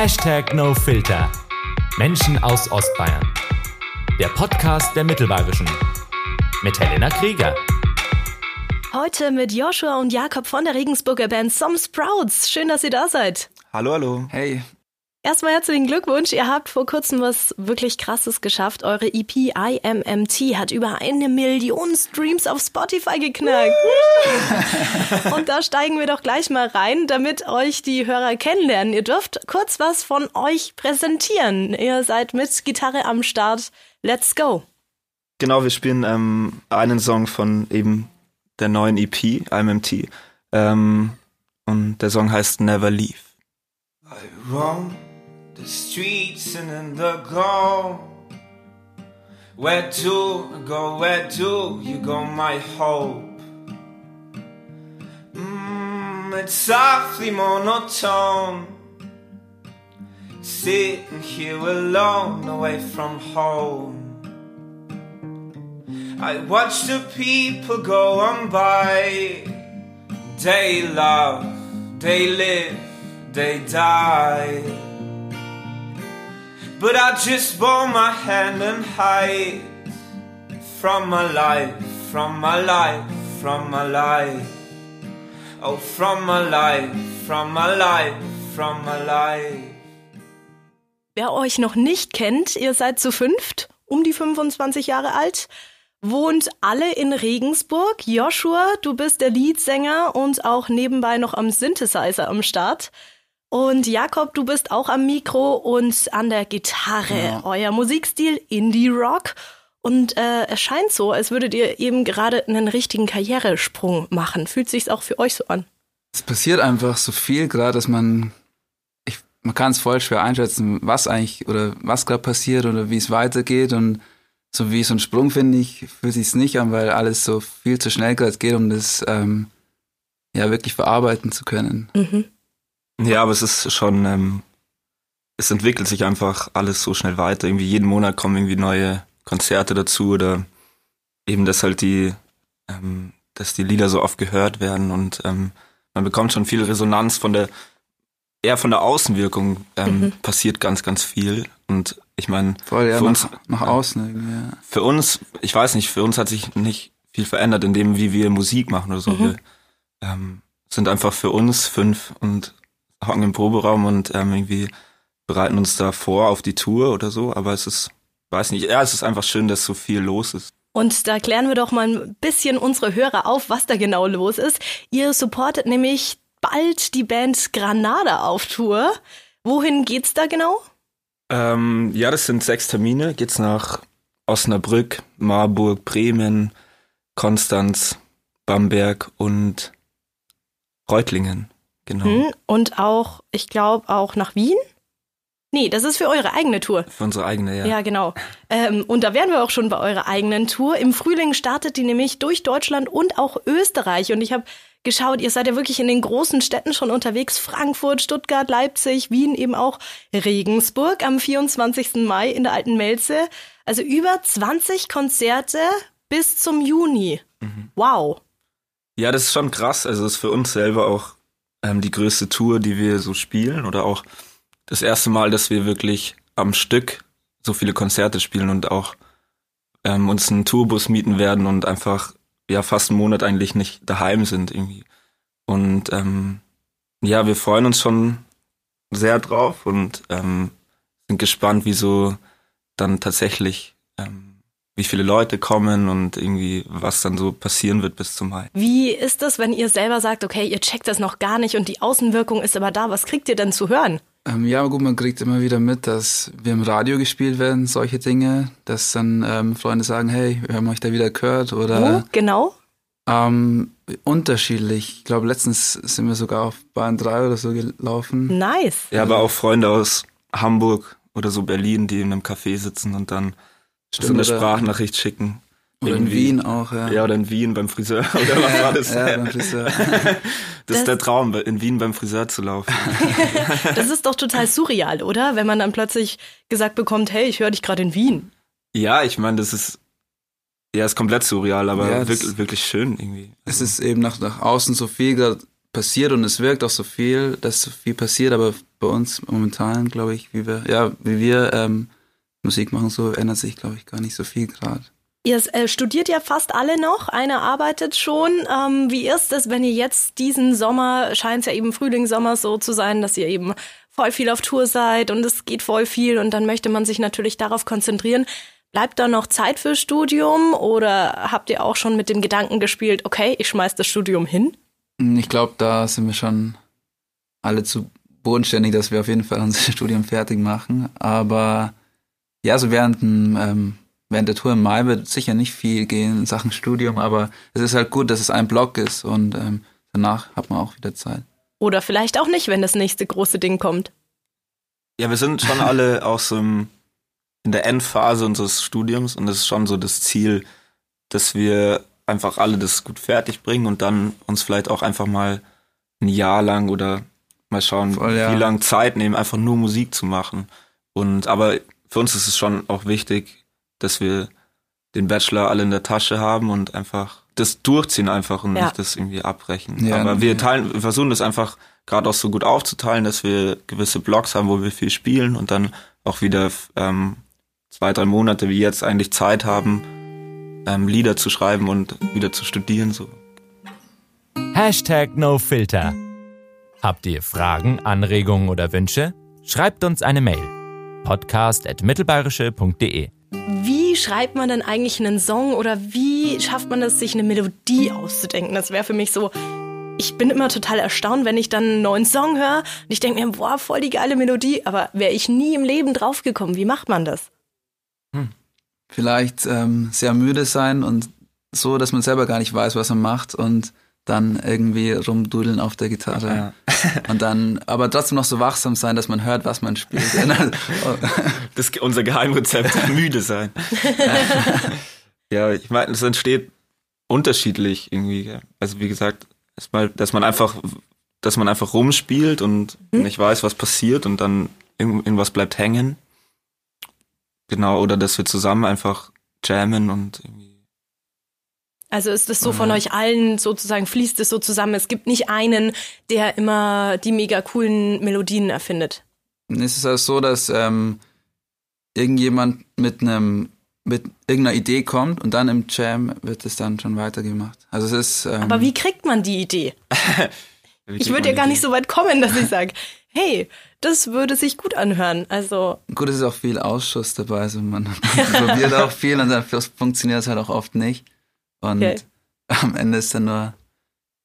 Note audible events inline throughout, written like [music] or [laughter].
Hashtag NoFilter. Menschen aus Ostbayern. Der Podcast der Mittelbayerischen. Mit Helena Krieger. Heute mit Joshua und Jakob von der Regensburger Band Some Sprouts. Schön, dass ihr da seid. Hallo, hallo. Hey. Erstmal herzlichen Glückwunsch. Ihr habt vor kurzem was wirklich Krasses geschafft. Eure EP IMMT hat über eine Million Streams auf Spotify geknackt. Und da steigen wir doch gleich mal rein, damit euch die Hörer kennenlernen. Ihr dürft kurz was von euch präsentieren. Ihr seid mit Gitarre am Start. Let's go. Genau, wir spielen ähm, einen Song von eben der neuen EP, IMMT. Ähm, und der Song heißt Never Leave. I roam the streets and in the go. Where I go? Where do you go, my hope? Mm, it's softly monotone. Sitting here alone, away from home. I watch the people go on by. They love, they live, they die. But I just bow my hand and hide from my life, from my life, from my life. Oh, from my life, from my life, from my life. Wer euch noch nicht kennt, ihr seid zu fünft, um die 25 Jahre alt, wohnt alle in Regensburg. Joshua, du bist der Leadsänger und auch nebenbei noch am Synthesizer am Start. Und Jakob, du bist auch am Mikro und an der Gitarre. Ja. Euer Musikstil Indie Rock. Und äh, es scheint so, als würdet ihr eben gerade einen richtigen Karrieresprung machen. Fühlt sich's auch für euch so an? Es passiert einfach so viel gerade, dass man ich, man kann es voll schwer einschätzen, was eigentlich oder was gerade passiert oder wie es weitergeht und so wie so ein Sprung finde ich fühlt sich's nicht an, weil alles so viel zu schnell gerade geht, um das ähm, ja wirklich verarbeiten zu können. Mhm. Ja, aber es ist schon, ähm, es entwickelt sich einfach alles so schnell weiter. Irgendwie jeden Monat kommen irgendwie neue Konzerte dazu oder eben, dass halt die, ähm, dass die Lieder so oft gehört werden und ähm, man bekommt schon viel Resonanz von der, eher von der Außenwirkung ähm, mhm. passiert ganz, ganz viel. Und ich meine, Voll, ja, für uns nach außen. Ja. Für uns, ich weiß nicht, für uns hat sich nicht viel verändert in dem, wie wir Musik machen oder so. Mhm. Wir ähm, sind einfach für uns fünf und hocken im Proberaum und ähm, irgendwie bereiten uns da vor auf die Tour oder so, aber es ist, weiß nicht, ja, es ist einfach schön, dass so viel los ist. Und da klären wir doch mal ein bisschen unsere Hörer auf, was da genau los ist. Ihr supportet nämlich bald die Band Granada auf Tour. Wohin geht's da genau? Ähm, ja, das sind sechs Termine. Geht's nach Osnabrück, Marburg, Bremen, Konstanz, Bamberg und Reutlingen. Genau. Hm, und auch, ich glaube, auch nach Wien? Nee, das ist für eure eigene Tour. Für unsere eigene, ja. Ja, genau. Ähm, und da wären wir auch schon bei eurer eigenen Tour. Im Frühling startet die nämlich durch Deutschland und auch Österreich. Und ich habe geschaut, ihr seid ja wirklich in den großen Städten schon unterwegs. Frankfurt, Stuttgart, Leipzig, Wien, eben auch Regensburg am 24. Mai in der Alten Melze. Also über 20 Konzerte bis zum Juni. Mhm. Wow. Ja, das ist schon krass. Also das ist für uns selber auch ähm, die größte Tour, die wir so spielen oder auch das erste Mal, dass wir wirklich am Stück so viele Konzerte spielen und auch ähm, uns einen Tourbus mieten werden und einfach ja fast einen Monat eigentlich nicht daheim sind irgendwie. Und ähm, ja, wir freuen uns schon sehr drauf und ähm, sind gespannt, wie so dann tatsächlich ähm, wie viele Leute kommen und irgendwie was dann so passieren wird bis zum Mai. Wie ist das, wenn ihr selber sagt, okay, ihr checkt das noch gar nicht und die Außenwirkung ist aber da? Was kriegt ihr denn zu hören? Ähm, ja, gut, man kriegt immer wieder mit, dass wir im Radio gespielt werden, solche Dinge, dass dann ähm, Freunde sagen, hey, wir haben euch da wieder gehört oder. Wo genau? Ähm, unterschiedlich. Ich glaube, letztens sind wir sogar auf Bahn 3 oder so gelaufen. Nice. Ja, aber auch Freunde aus Hamburg oder so Berlin, die in einem Café sitzen und dann Stimmt, so eine Sprachnachricht schicken. Oder in Wien auch, ja. Ja, oder in Wien beim Friseur. [laughs] Oder was war das? ja, beim Friseur. Das, [laughs] das ist der Traum, in Wien beim Friseur zu laufen. [laughs] das ist doch total surreal, oder? Wenn man dann plötzlich gesagt bekommt, hey, ich höre dich gerade in Wien. Ja, ich meine, das ist ja ist komplett surreal, aber ja, wirklich, wirklich schön irgendwie. Also. Es ist eben nach, nach außen so viel gerade passiert und es wirkt auch so viel, dass so viel passiert, aber bei uns momentan, glaube ich, wie wir, ja, wie wir ähm, Musik machen, so ändert sich, glaube ich, gar nicht so viel gerade. Ihr äh, studiert ja fast alle noch, einer arbeitet schon. Ähm, wie ist es, wenn ihr jetzt diesen Sommer, scheint es ja eben Frühling, Sommer so zu sein, dass ihr eben voll viel auf Tour seid und es geht voll viel und dann möchte man sich natürlich darauf konzentrieren. Bleibt da noch Zeit fürs Studium oder habt ihr auch schon mit dem Gedanken gespielt, okay, ich schmeiß das Studium hin? Ich glaube, da sind wir schon alle zu bodenständig, dass wir auf jeden Fall unser [laughs] Studium fertig machen. Aber ja, so während, ähm, während der Tour im Mai wird sicher nicht viel gehen in Sachen Studium, aber es ist halt gut, dass es ein Block ist und ähm, danach hat man auch wieder Zeit. Oder vielleicht auch nicht, wenn das nächste große Ding kommt. Ja, wir sind schon alle auch so im, in der Endphase unseres Studiums und es ist schon so das Ziel, dass wir einfach alle das gut fertig bringen und dann uns vielleicht auch einfach mal ein Jahr lang oder mal schauen, Voll, ja. wie lange Zeit nehmen, einfach nur Musik zu machen. Und aber für uns ist es schon auch wichtig, dass wir den Bachelor alle in der Tasche haben und einfach das durchziehen einfach und ja. nicht das irgendwie abbrechen. Ja, aber wir teilen, wir versuchen das einfach gerade auch so gut aufzuteilen, dass wir gewisse Blocks haben, wo wir viel spielen und dann auch wieder ähm, zwei, drei Monate wie jetzt eigentlich Zeit haben, ähm, Lieder zu schreiben und wieder zu studieren. So. Hashtag NoFilter. Habt ihr Fragen, Anregungen oder Wünsche? Schreibt uns eine Mail. podcast.mittelbayerische.de Wie schreibt man denn eigentlich einen Song oder wie schafft man es, sich eine Melodie auszudenken? Das wäre für mich so, ich bin immer total erstaunt, wenn ich dann einen neuen Song höre und ich denke mir, boah, voll die geile Melodie, aber wäre ich nie im Leben draufgekommen. Wie macht man das? Hm. Vielleicht ähm, sehr müde sein und so, dass man selber gar nicht weiß, was man macht und dann irgendwie rumdudeln auf der Gitarre. Ja. [laughs] Und dann, aber trotzdem noch so wachsam sein, dass man hört, was man spielt. [laughs] [laughs] das ist unser Geheimrezept, müde sein. ja, ich meine, es entsteht unterschiedlich irgendwie. Also wie gesagt, dass man einfach, dass man einfach rumspielt und hm? nicht weiß, was passiert und dann irgendwas bleibt hängen. Genau, oder dass wir zusammen einfach jammen und irgendwie also ist es so von euch allen sozusagen, fließt es so zusammen? Es gibt nicht einen, der immer die mega coolen Melodien erfindet. Es ist also so, dass ähm, irgendjemand mit einem mit irgendeiner Idee kommt und dann im Jam wird es dann schon weitergemacht. Also es ist. Ähm, Aber wie kriegt man die Idee? [laughs] ich würde ja gar nicht so weit kommen, dass ich sage, hey, das würde sich gut anhören. Also gut, es ist auch viel Ausschuss dabei, also man [laughs] probiert auch viel und dann funktioniert es halt auch oft nicht. Und okay. [laughs] am Ende ist dann nur.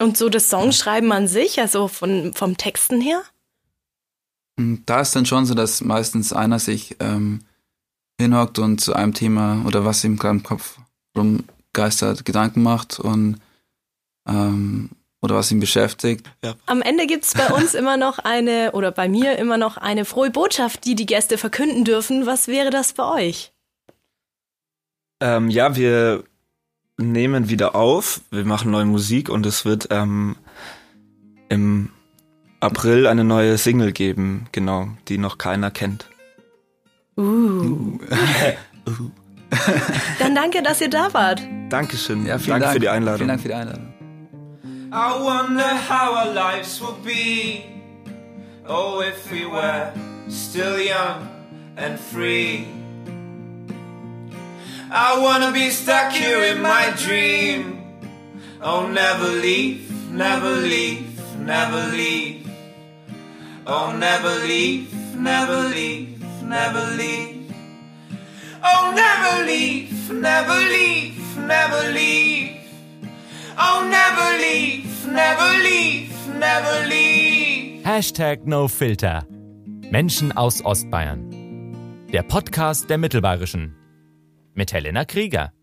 Und so das Songschreiben an sich, also von, vom Texten her? Hm, da ist dann schon so, dass meistens einer sich ähm, hinhockt und zu einem Thema oder was ihm gerade im Kopf rumgeistert Gedanken macht und ähm, oder was ihn beschäftigt. Ja. Am Ende gibt es bei uns [laughs] immer noch eine, oder bei mir immer noch eine frohe Botschaft, die die Gäste verkünden dürfen. Was wäre das bei euch? Ähm, ja, wir nehmen wieder auf. Wir machen neue Musik und es wird ähm, im April eine neue Single geben, genau, die noch keiner kennt. Uh. uh. [laughs] Dann danke, dass ihr da wart. Dankeschön. Ja, vielen Dank, Dank für die Einladung. Vielen Dank für die Einladung. I wonder how our lives would be. Oh, if we were still young and free. I wanna be stuck here in my dream. Oh, never leave, never leave, never leave. Oh, never leave, never leave, never leave. Oh, never leave, never leave, never leave. Oh, never leave, never leave, never leave. Hashtag NoFilter. Menschen aus Ostbayern. Der Podcast der Mittelbayerischen mit Helena Krieger.